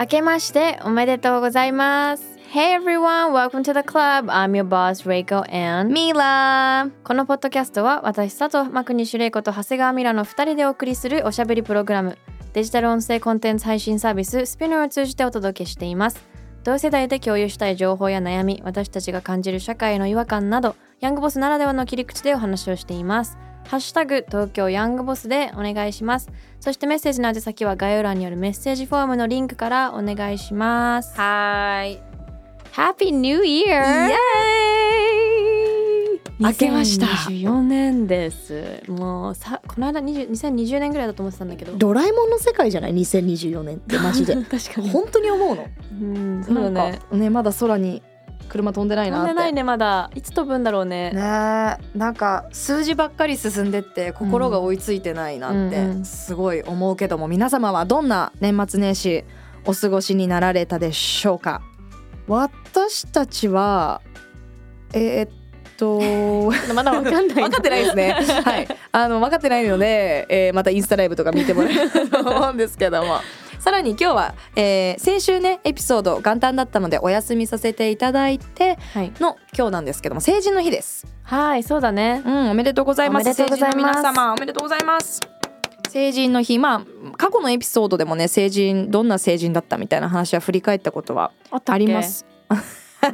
明けましておめでとうございます。Hey everyone, welcome to the club. I'm your boss, Reiko and ミラこのポッドキャストは私、佐藤真国主玲子と長谷川ミラの2人でお送りするおしゃべりプログラム。デジタル音声コンテンツ配信サービススピナーを通じてお届けしています。同世代で共有したい情報や悩み、私たちが感じる社会の違和感など、ヤングボスならではの切り口でお話をしています。ハッシュタグ東京ヤングボスでお願いします。そしてメッセージの宛先は概要欄にあるメッセージフォームのリンクからお願いします。はーい Happy New Year! イエーイ明けました2024年です。もうさこの間20 2020年ぐらいだと思ってたんだけど。ドラえもんの世界じゃない？2024年ってマジで 確かに。本当に思うの？うん、そうだね。ねまだ空に車飛んでないなって飛んでないねまだ。いつ飛ぶんだろうね。ねえなんか数字ばっかり進んでって心が追いついてないなっうんうんてすごい思うけども皆様はどんな年末年始お過ごしになられたでしょうか？私たちはえーっと まだわかんない。分かってないですね。はい、あの分かってないので、えーまたインスタライブとか見てもらえると思うんですけども。さらに今日は、えー先週ねエピソード元旦だったのでお休みさせていただいてはい。の今日なんですけども成人の日です。はい、そうだね。うん、おめでとうございます。成人の皆様、おめでとうございます。成人の日、まあ過去のエピソードでもね、成人どんな成人だったみたいな話は振り返ったことはありま。す。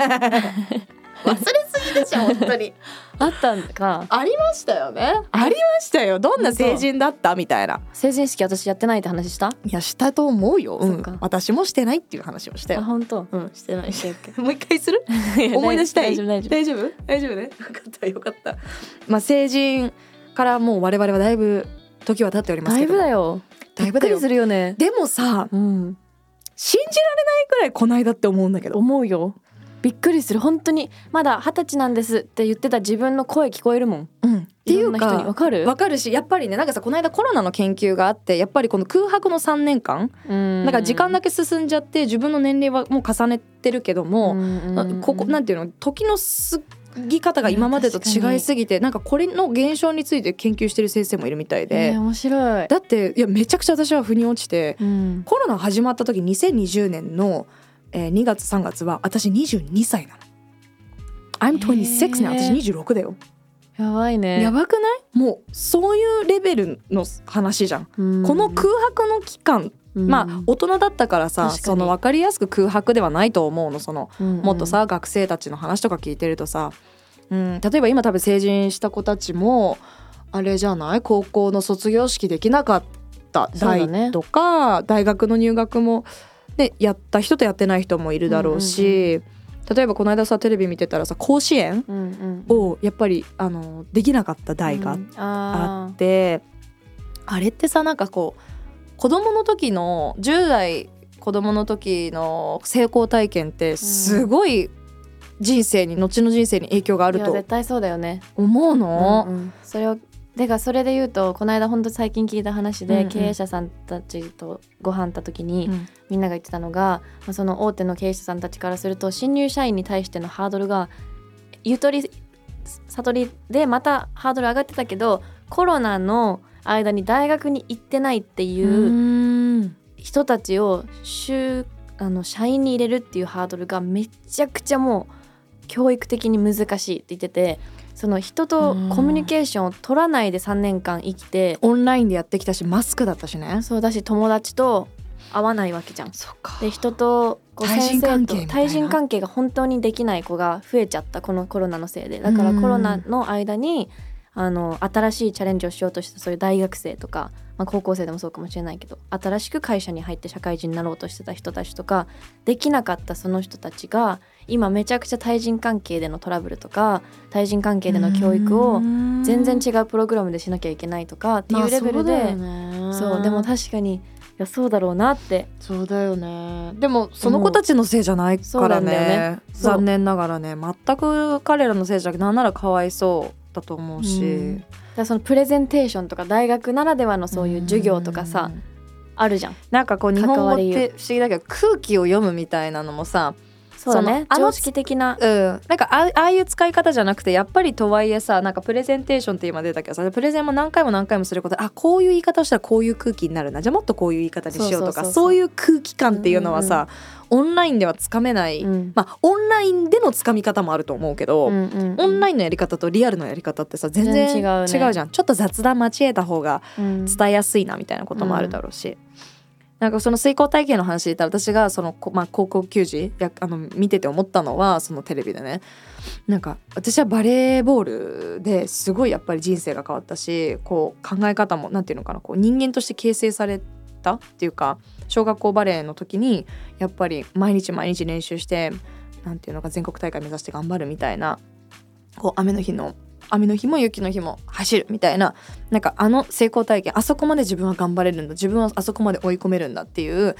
忘れしょ本当に。あったんか。ありましたよね。ありましたよ。どんな成人だった？みたいな。成人式私やってないって話した？いやしたと思うよ。うん私もしてないっていう話をしたあ、よ。本当。うん、してない。オッケーオッケ もう一回する？ー思い出したい？大丈夫大丈夫。大丈夫？大丈夫ね？よかったよかったまあ成人からもう我々はだいぶ時は経っておりますだいけどぶだよ。だいぶだよするよね。でもさうん。信じられないくらいこないだって思うんだけど思うよびっくりする。本当にまだ二十歳なんですって言ってた自分の声聞こえるもん。うん。っていうかわかる？わかるしやっぱりねなんかさこの間コロナの研究があってやっぱりこの空白の3年間うん。だから時間だけ進んじゃって自分の年齢はもう重ねてるけども、うんここなんていうの？時の過ぎ方が今までと違いすぎてなんかこれの現象について研究してる先生もいるみたいで、えー面白い。だっていやめちゃくちゃ私は腑に落ちてうん。コロナ始まった時2020年の、えー2月3月は私22歳なの。I'm 26ね。へー。私26だよ。やばいね。やばくない？もうそういうレベルの話じゃん。うん。この空白の期間、うん。まあ大人だったからさその分かりやすく空白ではないと思うの。そのうんもっとさ、学生たちの話とか聞いてるとさ、うん、例えば今多分成人した子たちもあれじゃない？高校の卒業式できなかった代とか、大学の入学も、ね、やった人とやってない人もいるだろうし、例えばこの間さテレビ見てたらさ甲子園うんうん。をやっぱりあのできなかった代がうん。ああって、あれってさなんかこう子供の時の10代子供の時の成功体験ってすごい人生に後の人生に影響がああると絶対そうだよね。思うの？うんうん。それをでかそれで言うとこの間ほんと最近聞いた話で、うんうん。経営者さんたちとご飯行った時に、うん。みんなが言ってたのが、まあ、その大手の経営者さんたちからすると新入社員に対してのハードルがゆとり悟りでまたハードル上がってたけどコロナの間に大学に行ってないっていううん。人たちを就あの社員に入れるっていうハードルがめちゃくちゃもう教育的に難しいって言っててその人とコミュニケーションを取らないで3年間生きてオンラインでやってきたしマスクだったしね。そうだし友達と会わないわけじゃん。そっか。で人とこうと対人関係が本当にできない子が増えちゃったこのコロナのせいで。だからうん。コロナの間にあの新しいチャレンジをしようとしたそういう大学生とか、まあ、高校生でもそうかもしれないけど新しく会社に入って社会人になろうとしてた人たちとかできなかったその人たちが今めちゃくちゃ対人関係でのトラブルとか対人関係での教育を全然違うプログラムでしなきゃいけないとかっていうレベルで、そうでも確かにやそうだろうなって。そうだよね。でもその子たちのせいじゃないからね。ね。残念ながらね。全く彼らのせいじゃなくてなんならかわいそうだと思うし、うん。だそのプレゼンテーションとか大学ならではのそういう授業とかさ、うん。あるじゃん。なんかこう日本語って不思議だけど空気を読むみたいなのもさそうだね常識的な。うん、なんかあああいう使い方じゃなくてやっぱりとはいえさなんかプレゼンテーションって今出たけどさプレゼンも何回も何回もすることであこういう言い方をしたらこういう空気になるな。じゃあもっとこういう言い方にしようとかそういう空気感っていうのはさ、オンラインではつかめない、うん。まあオンラインでのつかみ方もあると思うけど、うんうんオンラインのやり方とリアルのやり方ってさ全然違うね。違うじゃん。ちょっと雑談交えた方がうん。伝えやすいなみたいなこともあるだろうし、なんかその水耕体験の話で言ったら私がその、まあ、高校球児やあの見てて思ったのはそのテレビでね。なんか私はバレーボールですごいやっぱり人生が変わったしこう考え方もなんていうのかなこう人間として形成されたっていうか小学校バレーの時にやっぱり毎日毎日練習してなんていうのか全国大会目指して頑張るみたいなこう雨の日の雨の日も雪の日も走るみたいななんかあの成功体験あそこまで自分は頑張れるんだ自分はあそこまで追い込めるんだっていう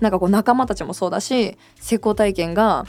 なんかこう仲間たちもそうだし成功体験が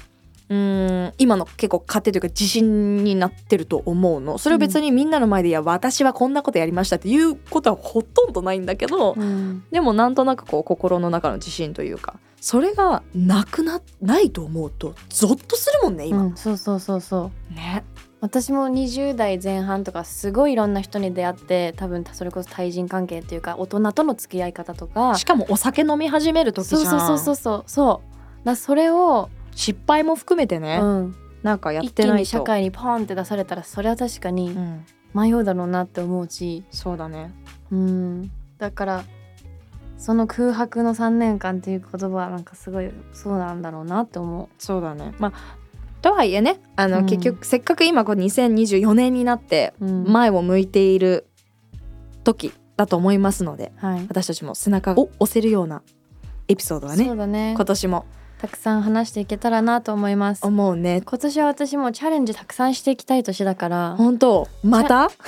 うーん今の結構糧というか自信になってると思うの。それを別にみんなの前で「いや私はこんなことやりました」っていうことはほとんどないんだけど、うん。でもなんとなくこう心の中の自信というかそれがなくなないと思うとゾッとするもんね今。うんそうそうそうそう。ね私も20代前半とかすごいいろんな人に出会って多分それこそ対人関係っていうか大人との付き合い方とかしかもお酒飲み始める時じゃん。そうそうそうそうそう。そう。だそれを、失敗も含めてね、うん、なんかやっ一てないと。気に社会にポンって出されたらそれは確かにうん、迷うだろうなって思うし、そうだね。うん、だからその空白の3年間っていう言葉はなんかすごいそうなんだろうなって思そうだね。まあとはいえねあの、うん。結局せっかく今こう2024年になってう、うん。前を向いている時だと思いますのではい、私たちも背中を押せるようなエピソードはねそうだね。今年もたくさん話していけたらなと思います。思うね。今年は私もチャレンジたくさんしていきたい年だから。本当。また？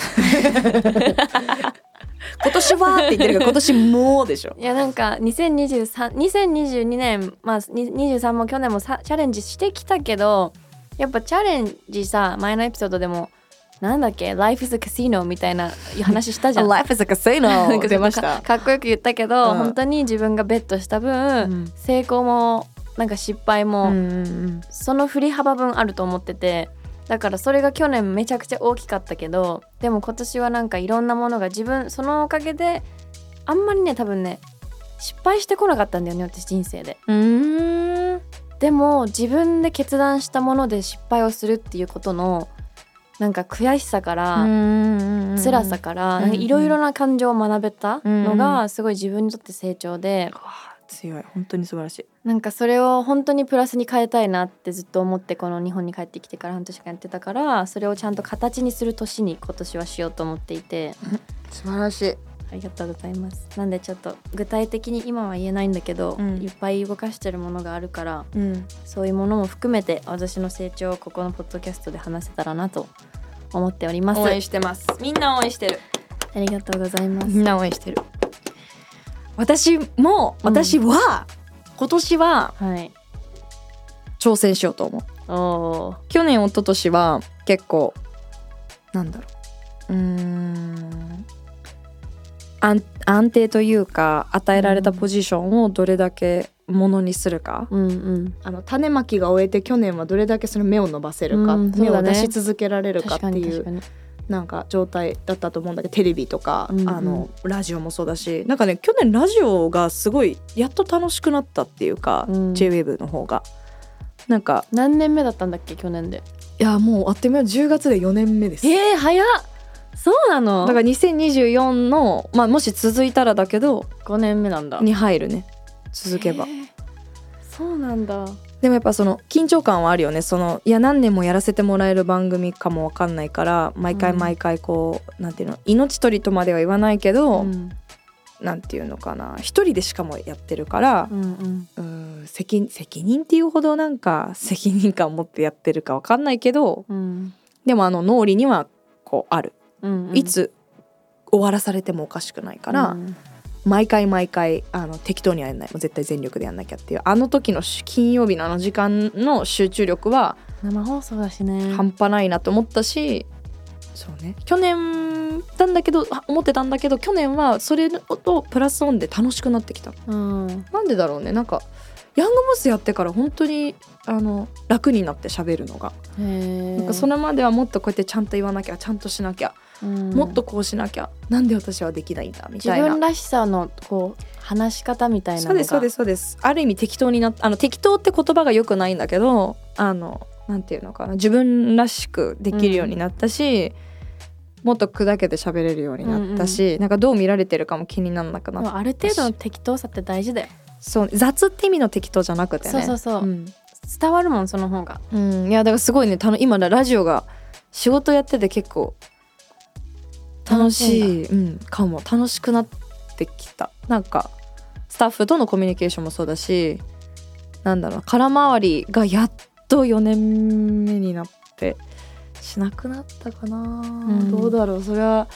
今年はって言ってるけど今年もうでしょ。いやなんか2023 2022年まあに23も去年もさチャレンジしてきたけどやっぱチャレンジさ前のエピソードでもなんだっけ Life is a casino みたいな話したじゃん。Life is a casino か出ました。かかっこよく言ったけど、うん。本当に自分がベットした分、うん。成功もなんか失敗も、うんうんその振り幅分あると思っててだからそれが去年めちゃくちゃ大きかったけどでも今年はなんかいろんなものが自分そのおかげであんまりね多分ね失敗してこなかったんだよね私人生で。うんうーんでも自分で決断したもので失敗をするっていうことのなんか悔しさから、辛辛さからいろいろな感情を学べたのうんがすごい自分にとって成長で強い。本当に素晴らしい。なんかそれを本当にプラスに変えたいなってずっと思ってこの日本に帰ってきてから半年間やってたからそれをちゃんと形にする年に今年はしようと思っていて。素晴らしいありがとうございます。なんでちょっと具体的に今は言えないんだけど、うん。いっぱい動かしてるものがあるからうん。そういうものも含めて私の成長をここのポッドキャストで話せたらなと思っております。応援してます。みんな応援してる。ありがとうございます。みんな応援してる。私もうん。私は、今年ははい。挑戦しようと思う。去年一昨年は結構なんだろう。うーん安安定というか与えられたポジションをどれだけものにするか、うんうん。あの種まきが終えて去年はどれだけその芽を伸ばせるか、うん芽を出し続けられるかっていうなんか状態だったと思うんだけどテレビとか、うんうん。あのラジオもそうだしなんかね去年ラジオがすごいやっと楽しくなったっていうか、うん。JWAVE の方が。なんか何年目だったんだっけ去年で。いやもうあっという間に10月で4年目です。えー、早っそうなの？だから2024の、まあ、もし続いたらだけど5年目なんだ。に入るね。続けば。えー。そうなんだ。でもやっぱその緊張感はあるよね。そのいや何年もやらせてもらえる番組かもわかんないから毎回うん。毎回こう、なんていうの命取りとまでは言わないけど、うん。なんていうのかな。一人でしかもやってるからう、んうん。うん責責任っていうほどなんか責任感を持ってやってるかわかんないけどうん。でもあの脳裏にはこうある、うんうん。いつ終わらされてもおかしくないから、うん。毎回毎回あの適当にはやんないもう絶対全力でやんなきゃっていうあの時のし金曜日のあの時間の集中力は生放送だしね。半端ないなと思ったし、そうね。去年なんだけどあ思ってたんだけど去年はそれとプラスオンで楽しくなってきた。うん。なんでだろうね。なんかヤングボスやってから本当にあの楽になって喋るのが、なんかそれまではもっとこうやってちゃんと言わなきゃちゃんとしなきゃ、うんもっとこうしなきゃ。なんで私はできないんだみ自たいな。分らしさのこう話し方みたいなそうですそうですそうです。ある意味適当になっあの適当って言葉が良くないんだけどあのなんていうのかな。自分らしくできるようになったし、もっと砕けて喋れるようになったし、なんかどう見られてるかも気にならなくなっでもある程度の適当さって大事だよ。そう雑って意味の適当じゃなくてね。そうそうそう。うん。伝わるもんその方が。うん、いやだからすごいねたの今ラジオが仕事やってて結構楽しい。うん、かも。楽しくなってきた。なんかスタッフとのコミュニケーションもそうだしなんだろう空回りがやっと4年目になってしなくなったかな、ん。どうだろう。それは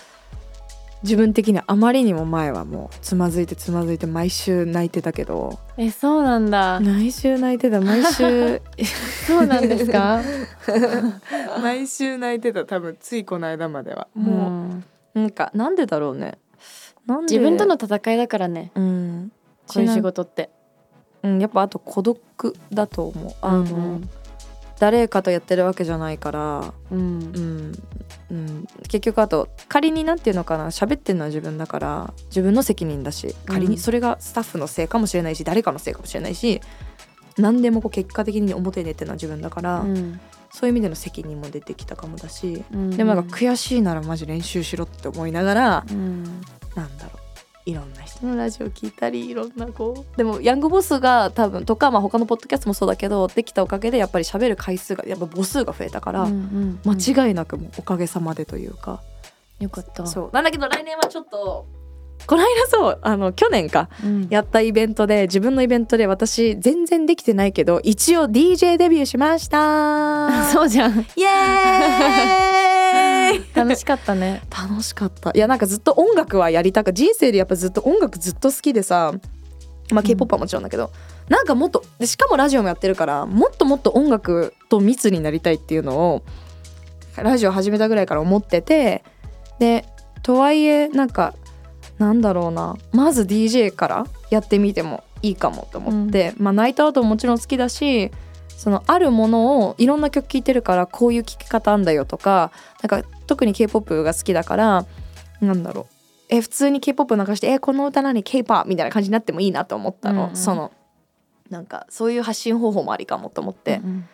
自分的にはあまりにも前はもうつまずいてつまずいて毎週泣いてたけど。えそうなんだ。毎週泣いてた毎週。そうなんですか？毎週泣いてた多分ついこの間までは。ももう、なんかなんでだろうね。なんで自分との戦いだからね。うん。こういう仕事って。うんやっぱあと孤独だと思う。あの、うん誰かとやってるわけじゃないから。うん。うん、うん、結局あと仮になんていうのかな。喋ってるのは自分だから自分の責任だし仮うん。にそれがスタッフのせいかもしれないし誰かのせいかもしれないし何でもこう結果的に表に出てるのは自分だから、うんそういう意味での責任も出てきたかもだし、うん。でもなんか悔しいならマジ練習しろって思いながら、うん。なんだろういろんな人。のラジオ聞いたりいろんなこうでもヤングボスが多分とか、まあ、他のポッドキャストもそうだけどできたおかげでやっぱり喋る回数がやっぱ母数が増えたから、うんうん。間違いなくもうおかげさまでというか、よかった。そう。なんだけど来年はちょっとこの間そうあの去年かうん。やったイベントで自分のイベントで私全然できてないけど一応 DJ デビューしました。そうじゃん。イエーイ。楽しかったね。楽しかった。いやなんかずっと音楽はやりたく人生でやっぱずっと音楽ずっと好きでさまあ k p o p はもちろんだけど、なんかもっとでしかもラジオもやってるからもっともっと音楽と密になりたいっていうのをラジオ始めたぐらいから思っててでとはいえなんかなんだろうな。まず DJ からやってみてもいいかもと思って、まあナイトアウトももちろん好きだしそのあるものをいろんな曲聴いてるからこういう聴き方あんだよとかなんか特に k p o p が好きだからなんだろう。え普通に k p o p 流してえこの歌何？K p o p みたいな感じになってもいいなと思ったの、うんうん。そのなんかそういう発信方法もありかもと思って、うん。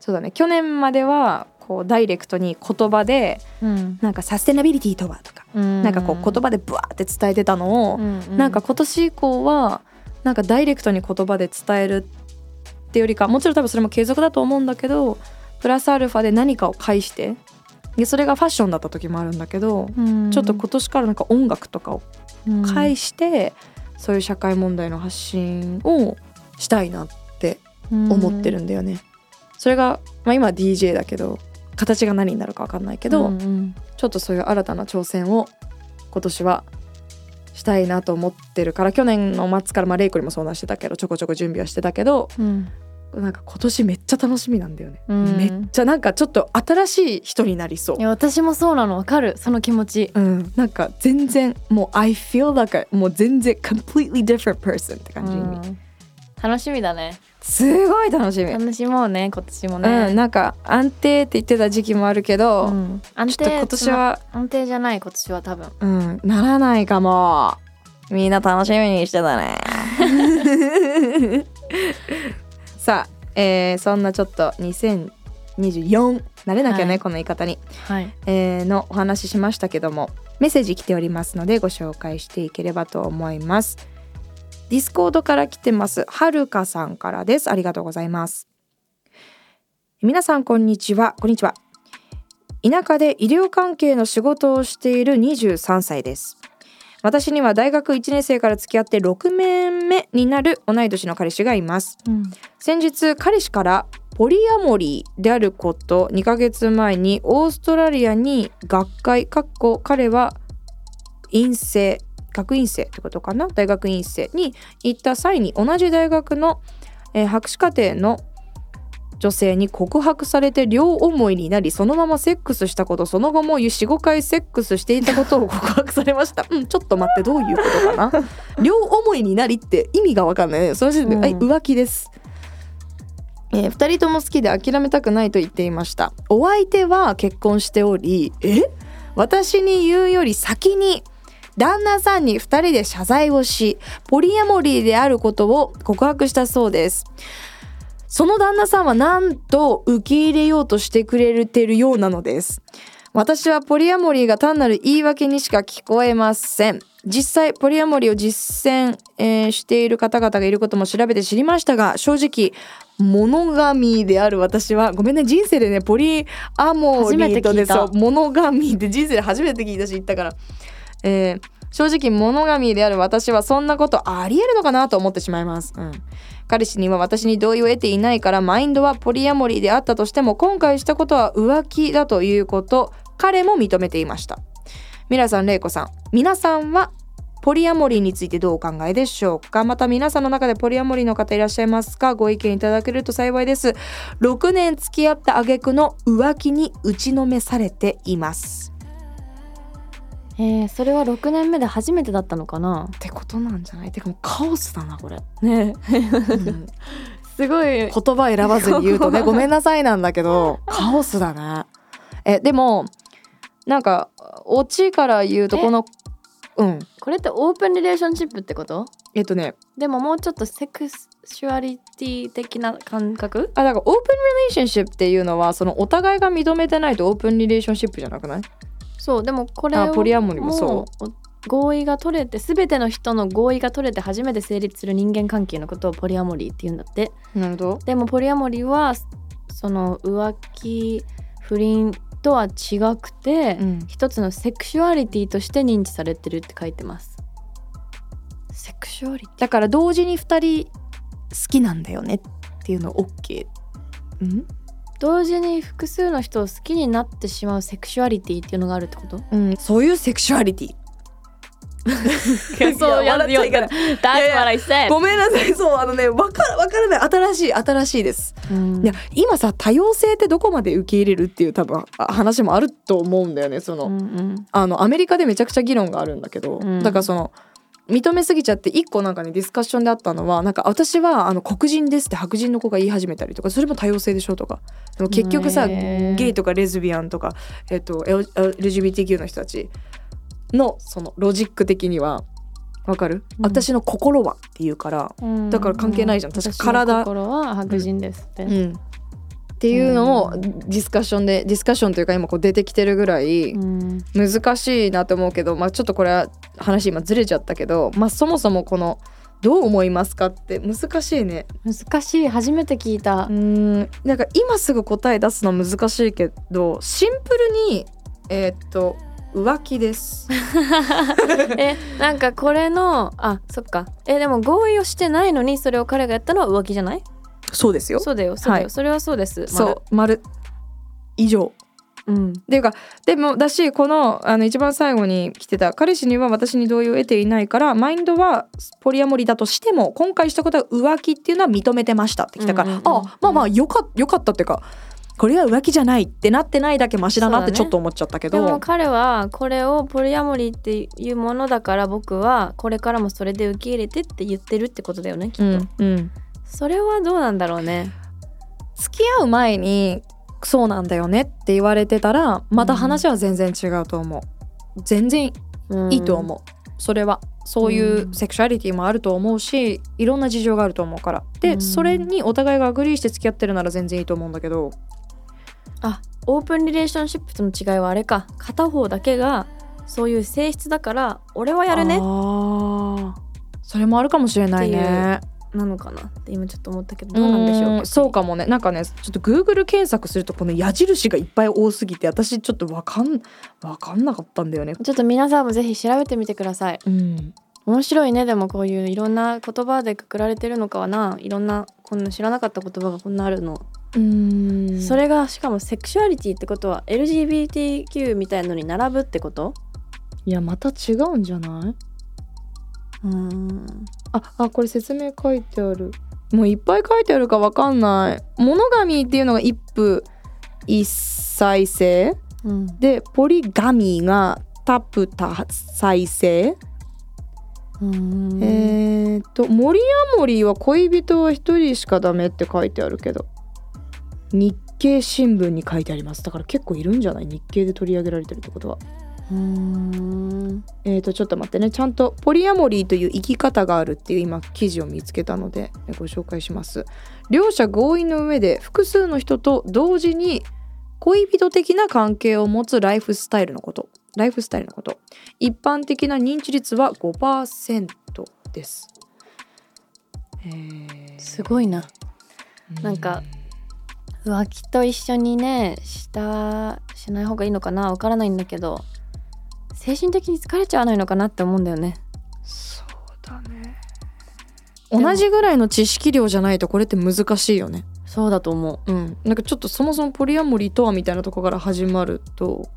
そうだね。去年まではこうダイレクトに言葉でうん。なんかサステナビリティとはとか、うん。なんかこう言葉でブワーって伝えてたのを、うんなんか今年以降はなんかダイレクトに言葉で伝えるってよりかもちろん多分それも継続だと思うんだけどプラスアルファで何かを介してでそれがファッションだった時もあるんだけど、うん。ちょっと今年からなんか音楽とかをうん。介して、そういう社会問題の発信をしたいなって思ってるんだよね。それが、まあ、今は DJ だけど形が何になるか分かんないけど、うんうん。ちょっとそういう新たな挑戦を今年はしたいなと思ってるから去年の末からまあレイコにも相談してたけどちょこちょこ準備はしてたけどうん。なんか今年めっちゃ楽しみなんだよね、うん。めっちゃなんかちょっと新しい人になりそう。いや私もそうなの。わかる。その気持ち。うん、なんか全然もう I feel like a もう全然 completely different person って感じ、うん楽しみだね。すごい楽しみ、楽しもうね今年もうん、ねなんか安定って言ってた時期もあるけど、うん。安ちょっと今年は安定じゃない今年は多分。うんならないかも。みんな楽しみにしてたね。さあ、えーそんなちょっと2024慣れなきゃね、はい。この言い方に、はい。えーのお話ししましたけどもメッセージ来ておりますのでご紹介していければと思いますDiscord から来てます。はるかさんからです。ありがとうございます。皆さんこんにちは。こんにちは。田舎で医療関係の仕事をしている23歳です。私には大学1年生から付き合って6年目になる同い年の彼氏がいます。うん。先日彼氏からポリアモリーであること2ヶ月前にオーストラリアに学会かっこ彼は陰性学院生ってことかな？大学院生に行った際に同じ大学の、えー博士課程の女性に告白されて両思いになりそのままセックスしたことその後も45回セックスしていたことを告白されました。うんちょっと待ってどういうことかな？両思いになりって意味がわかんないね。その時点で、うんはい浮気です。えー、2人とも好きで諦めたくないと言っていました。お相手は結婚しておりえ？私に言うより先に旦那さんに2人で謝罪をしポリアモリーであることを告白したそうです。その旦那さんはなんと受け入れようとしてくれてるようなのです。私はポリアモリーが単なる言い訳にしか聞こえません。実際ポリアモリーを実践、えーしている方々がいることも調べて知りましたが正直モノガミである。私はごめんね人生でねポリアモリーとねそうモノガミって人生で初めて聞いたし言ったから、えー正直モノガミである私はそんなことありえるのかなと思ってしまいます、うん、彼氏には私に同意を得ていないからマインドはポリアモリーであったとしても今回したことは浮気だということ彼も認めていました。ミラさん、レイコさん。皆さんはポリアモリーについてどうお考えでしょうか？また皆さんの中でポリアモリーの方いらっしゃいますか？ご意見いただけると幸いです。6年付き合った挙句の浮気に打ちのめされています。えー、それは6年目で初めてだったのかな？ってことなんじゃない？てかもうカオスだなこれ、ね。うん。すごい言葉選ばずに言うとね ごめんなさいなんだけどカオスだね。えでもなんかオチから言うとえこのうん。これってオープンリレーションシップってこと？えっとね。でももうちょっとセクシュアリティ的な感覚？あだからオープンリレーションシップっていうのはそのお互いが認めてないとオープンリレーションシップじゃなくない？そうでもこれをあポリアモリーもそう？う合意が取れて全ての人の合意が取れて初めて成立する人間関係のことをポリアモリーって言うんだって。なるほど。でもポリアモリーはその浮気不倫とは違くて、うん。一つのセクシュアリティとして認知されてるって書いてます。セクシュアリテだから同時に2人好きなんだよねっていうの OK うん？ィ同時に複数の人を好きになってしまうセクシュアリティっていうのがあるってこと？うん、そういうセクシュアリティ。そうや笑っちゃいけない。That's いやいや what I said ごめんなさい。そうあのねわからわからない新しい新しいです。うん。いや今さ多様性ってどこまで受け入れるっていう多分あ話もあると思うんだよねその、うんうんあのアメリカでめちゃくちゃ議論があるんだけど、うんだからその認めすぎちゃって一個なんかねディスカッションであったのはなんか私はあの黒人ですって白人の子が言い始めたりとかそれも多様性でしょとか。でも結局さゲイとかレズビアンとか、えっと LGBTQ の人たちのそのロジック的にはわかる、うん。私の心はっていうから、うん。だから関係ないじゃん。確か私の体。心は白人ですって、うんっていうのをディスカッションでディスカッションというか今こう出てきてるぐらいうん。難しいなと思うけど、まあ、ちょっとこれは話今ずれちゃったけど、まあ、そもそもこのどう思いますかって難しいね。難しい。初めて聞いた。うーん。なんか今すぐ答え出すの難しいけどシンプルにえーっと浮気です。えなんかこれのあそっか。えでも合意をしてないのにそれを彼がやったのは浮気じゃない？そうですよ。そうだよそうだよ、はい。それはそうです。そう丸。以上。丸うん。っていうかでもだしこのあの一番最後に来てた彼氏には私に同意を得ていないからマインドはポリアモリだとしても今回したことは浮気っていうのは認めてましたって来たから、うんうんうん。あまあまあよかよかったっていうかこれは浮気じゃないってなってないだけマシだなってちょっと思っちゃったけでもど、彼はこれをポリアモリーっていうものだから僕はこれからもそれで受け入れてって言ってるってことだよねきっと、うんうん、それはどうなんだろうね。付き合う前にそうなんだよねって言われてたらまた話は全然違うと思う、全然いいと思う、それは。そういううん。セクシュアリティもあると思うしいろんな事情があると思うから。で、うん。それにお互いが agree して付き合ってるなら全然いいと思うんだけど。あ open relationship との違いはあれか。片方だけがそういう性質だから俺はやるね。それもあるかもしれないねなのかなって今ちょっと思ったけどどうなんでしょううんそうかもね。なんかねちょっと Google 検索するとこの矢印がいっぱい多すぎて私ちょっとわかんわかんなかったんだよね。ちょっと皆さんもぜひ調べてみてください。うん。面白いね。でもこういういろんな言葉でくくられてるのかはな。いろんなこんな知らなかった言葉がこんなあるの、うん。それがしかもセクシュアリティってことは LGBTQ みたいのに並ぶってこと？いやまた違うんじゃない？うん。ああこれ説明書いてある。もういっぱい書いてあるかわかんない。モノガミーっていうのが一夫一妻制。うん。でポリガミーがタプタ妻制、うん。えーっとモリアモリーは恋人は一人しかダメって書いてあるけど。日経新聞に書いてあります。だから結構いるんじゃない？日経で取り上げられてるってことはうん。えー、とちょっと待ってね。ちゃんとポリアモリーという生き方があるっていう今記事を見つけたのでえご紹介します。両者合意の上で複数の人と同時に恋人的な関係を持つライフスタイルのこと。ライフスタイルのこと。一般的な認知率は5%です、えー。すごいな。なんか浮気と一緒にねしたしない方がいいのかな？わからないんだけど精神的に疲れちゃわないのかなって思うんだよね。そうだね。同じぐらいの知識量じゃないとこれって難しいよね。そうだと思う。ん、なんかちょっとそもそもポリアモリーとはみたいなとこから始まると。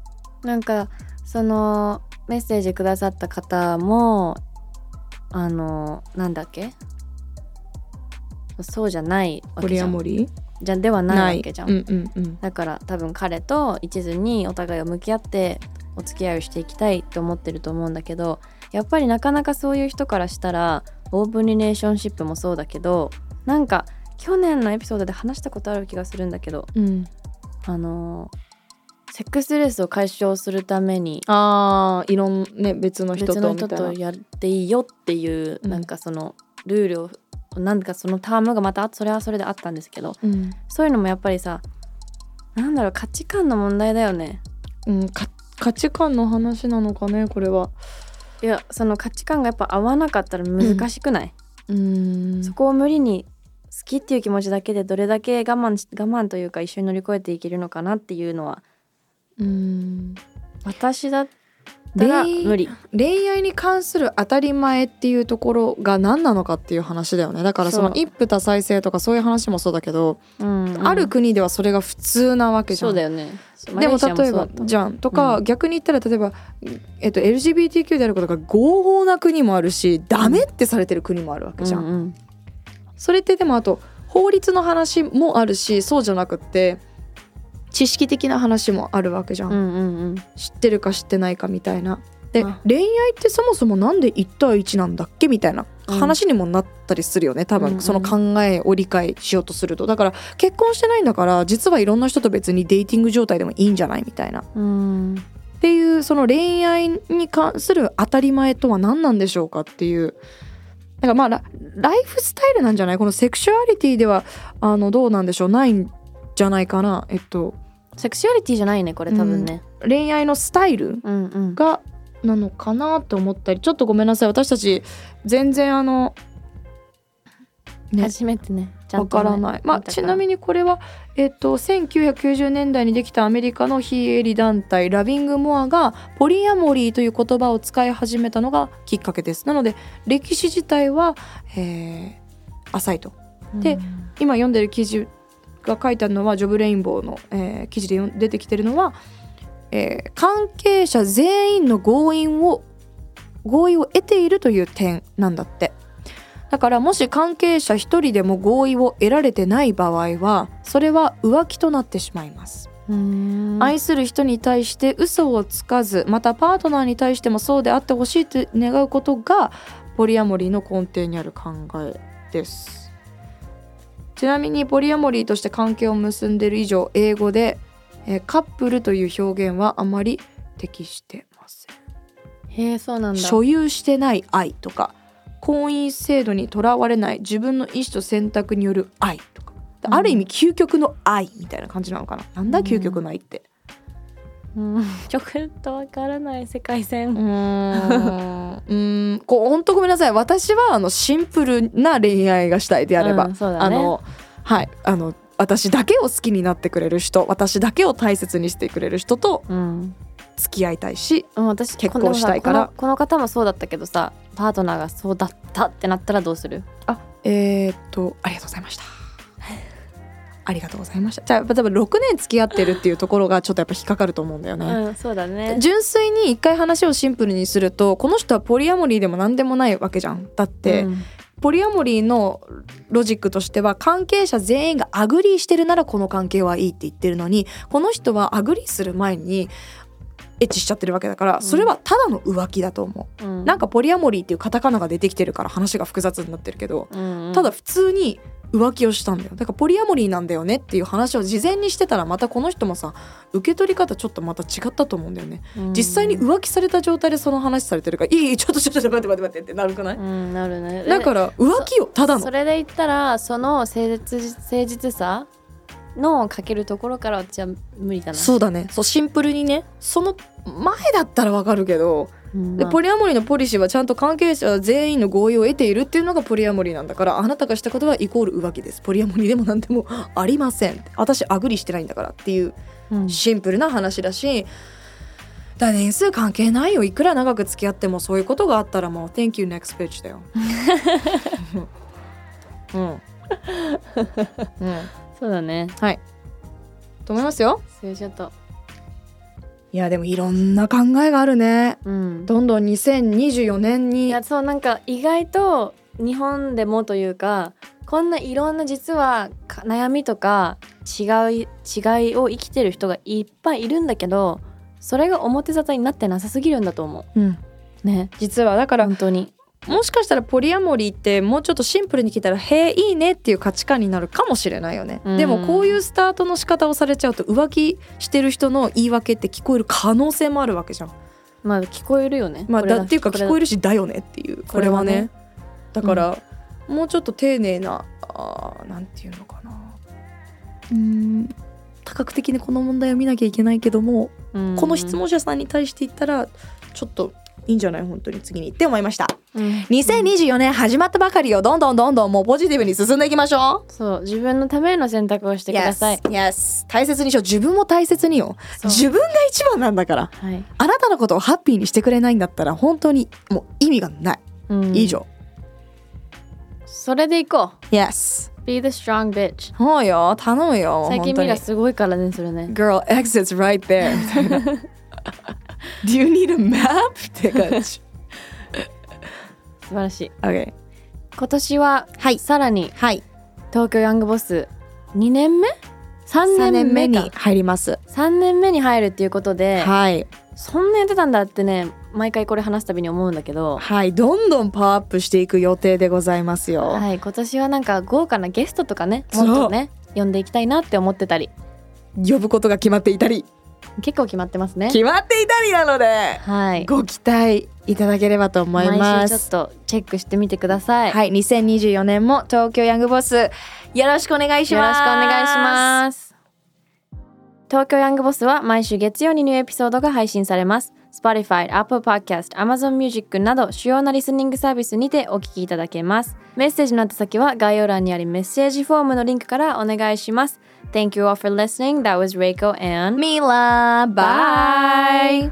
うなんかそのメッセージくださった方もあのなんだっけ？そうじゃないわポリアモリ？ーじゃではないわけじゃん、うんうんうん。だから多分彼と一途にお互いを向き合ってお付き合いをしていきたいと思ってると思うんだけどやっぱりなかなかそういう人からしたらオープンリレーションシップもそうだけどなんか去年のエピソードで話したことある気がするんだけどうん。あのセックスレスを解消するためにあーいろんね別の人別のとみたいな。人とやっていいよっていう、うん。なんかそのルールをなんかそのタームがまたそれはそれであったんですけどうん、そういうのもやっぱりさなんだろう価値観の問題だよね。うん、か価値観の話なのかねこれは。いやその価値観がやっぱ合わなかったら難しくない、うん。そこを無理に好きっていう気持ちだけでどれだけ我慢し我慢というか一緒に乗り越えていけるのかなっていうのは。うん。私だったら恋無理。恋愛に関する当たり前っていうところが何なのかっていう話だよね。だからその一夫多妻制とかそういう話もそうだけど、うん。ある国ではそれが普通なわけじゃん。そうだよね。でも例えばじゃん。とか、う逆に言ったら例えば、えっと、LGBTQ であることが合法な国もあるしダメってされてる国もあるわけじゃん。うんうん。それってでもあと法律の話もあるしそうじゃなくって知識的な話もあるわけじゃん、うんうんうん。知ってるか知ってないかみたいな。であ。恋愛ってそもそもなんで1対1なんだっけみたいな話にもなったりするよね、多分。その考えを理解しようとすると。だから結婚してないんだから実はいろんな人と別にデーティング状態でもいいんじゃないみたいな。うんっていうその恋愛に関する当たり前とは何なんでしょうかっていう。だからまあラライフスタイルなんじゃない？このセクシュアリティではあのどうなんでしょう？ないんじゃないかな。えっとセクシュアリティじゃないねこれ多分ね。恋愛のスタイルうんうん。がなのかなと思ったりちょっとごめんなさい。私たち全然あのね。初めてねわねからない、まあ、ちなみにこれは、えっと、1990年代にできたアメリカの非営利団体ラビング・モアがポリアモリーという言葉を使い始めたのがきっかけです。なので歴史自体は、えー浅いと。で今読んでる記事が書いてあるのはジョブ・レインボーの、えー記事で出てきてるのは、えー関係者全員の合意を合意を得ているという点なんだって。だからもし関係者一人でも合意を得られてない場合はそれは浮気となってしまいます、うん。愛する人に対して嘘をつかずまたパートナーに対してもそうであってほしいと願うことがポリアモリーの根底にある考えですちなみにポリアモリーとして関係を結んでいる以上英語で、えーカップルという表現はあまり適してません。へえそうなんだ。所有してない愛とか婚姻制度にとらわれない自分の意思と選択による愛とか。うんある意味究極の愛みたいな感じなのかな、なんだ究極の愛ってうん。ちょっとわからない世界線。うーん。うーん。こう本当ごめんなさい。私はあのシンプルな恋愛がしたいであれば、うんね。あのはい。あの私だけを好きになってくれる人私だけを大切にしてくれる人とうん。付き合いたいしうん私結婚したいから。このこの方もそうだったけどさパートナーがそうだったってなったらどうする？あえー、っとありがとうございましたありがとうございました。じゃあやっぱ多分6年付き合ってるっていうところがちょっとやっぱ引っかかると思うんだよね、うんそうだね。純粋に一回話をシンプルにするとこの人はポリアモリーでも何でもないわけじゃん。だって、うん。ポリアモリーのロジックとしては関係者全員が agree してるならこの関係はいいって言ってるのにこの人は agree する前にエッチしちゃってるわけだからそれはただの浮気だと思う、うん。なんかポリアモリーっていうカタカナが出てきてるから話が複雑になってるけどうんうん。ただ普通に浮気をしたんだよ。だからポリアモリーなんだよねっていう話を事前にしてたらまたこの人もさ受け取り方ちょっとまた違ったと思うんだよね。実際に浮気された状態でその話されてるから「いいいいちょっとちょっと待って待って待って」ってなるくない？うんなるね。だから浮気よただの。それで言ったらその誠実誠実さのかけるところから私は無理だな。そうだね。そうシンプルにね。その前だったらわかるけど、でうん。まあポリアモリーのポリシーはちゃんと関係者全員の合意を得ているっていうのがポリアモリーなんだからあなたがしたことはイコール浮気です。ポリアモリーでも何でもありません。私アグリしてないんだからっていううん。シンプルな話だしだ年数関係ないよ。いくら長く付き合ってもそういうことがあったらもう Thank you next bitch だよ。うん、うん、そうだね。はい。と思いますよ。それちょっと。いやでもいろんな考えがあるね。うん。どんどん2024年いにやそうなんか意外と日本でもというかこんないろんな実はか悩みとか違い違いを生きてる人がいっぱいいるんだけどそれが表沙汰になってなさすぎるんだと思う。ん。うね。実はだから本当にもしかしたらポリアモリーってもうちょっとシンプルに聞いたら「へえいいね」っていう価値観になるかもしれないよね、うん。でもこういうスタートの仕方をされちゃうと浮気してる人の言い訳って聞こえる可能性もあるわけじゃん。まあ聞こえるよね。まあだっていうか聞こえるるしだよねっていう。これはね。ね。だから、もうちょっと丁寧なあーなんていうのかな。うーん多角的にこの問題を見なきゃいけないけども、うん。この質問者さんに対して言ったらちょっといいんじゃない？本当に次に。って思いました。うん。2024年始まったばかりよどんどんどんどんもうポジティブに進んでいきましょう。そう自分のための選択をしてください。Yes, yes. 大切にしよう。自分も大切によ。自分が一番なんだからはい、あなたのことをハッピーにしてくれないんだったら本当にもう意味がない、うん。以上。それでいこ Yes. う Be the strong bitch. そうよ。頼むよ。最近本当に。ミラすごいからねそれね。Girl exits right there Do you need a map? って感じ。素晴らしい。OK 今年ははい。さらにはい。東京ヤングボス2年目 ?3 3年目に入ります。3年目に入るっていうことで、はい。そんなやってたんだってね毎回これ話すたびに思うんだけど。はい。どんどんパワーアップしていく予定でございますよ、はい。今年はなんか豪華なゲストとかねもっとね呼んでいきたいなって思ってたり。呼ぶことが決まっていたり結構決まってますね。決まっていたりなのではい。ご期待いただければと思いま毎週ちょすっとチェックしてみてください、はい2024年も東京ヤングボスよろしくお願いしよろますしくお願いします。東京ヤングボスは毎週月曜にニューエピソードが配信されます Spotify、Apple Podcast、Amazon Music など主要なリスニングサービスにてお聞きいただけますメッセージの宛先は概要欄にあるメッセージフォームのリンクからお願いします Thank you all for listening. That was Reiko and ミラバイ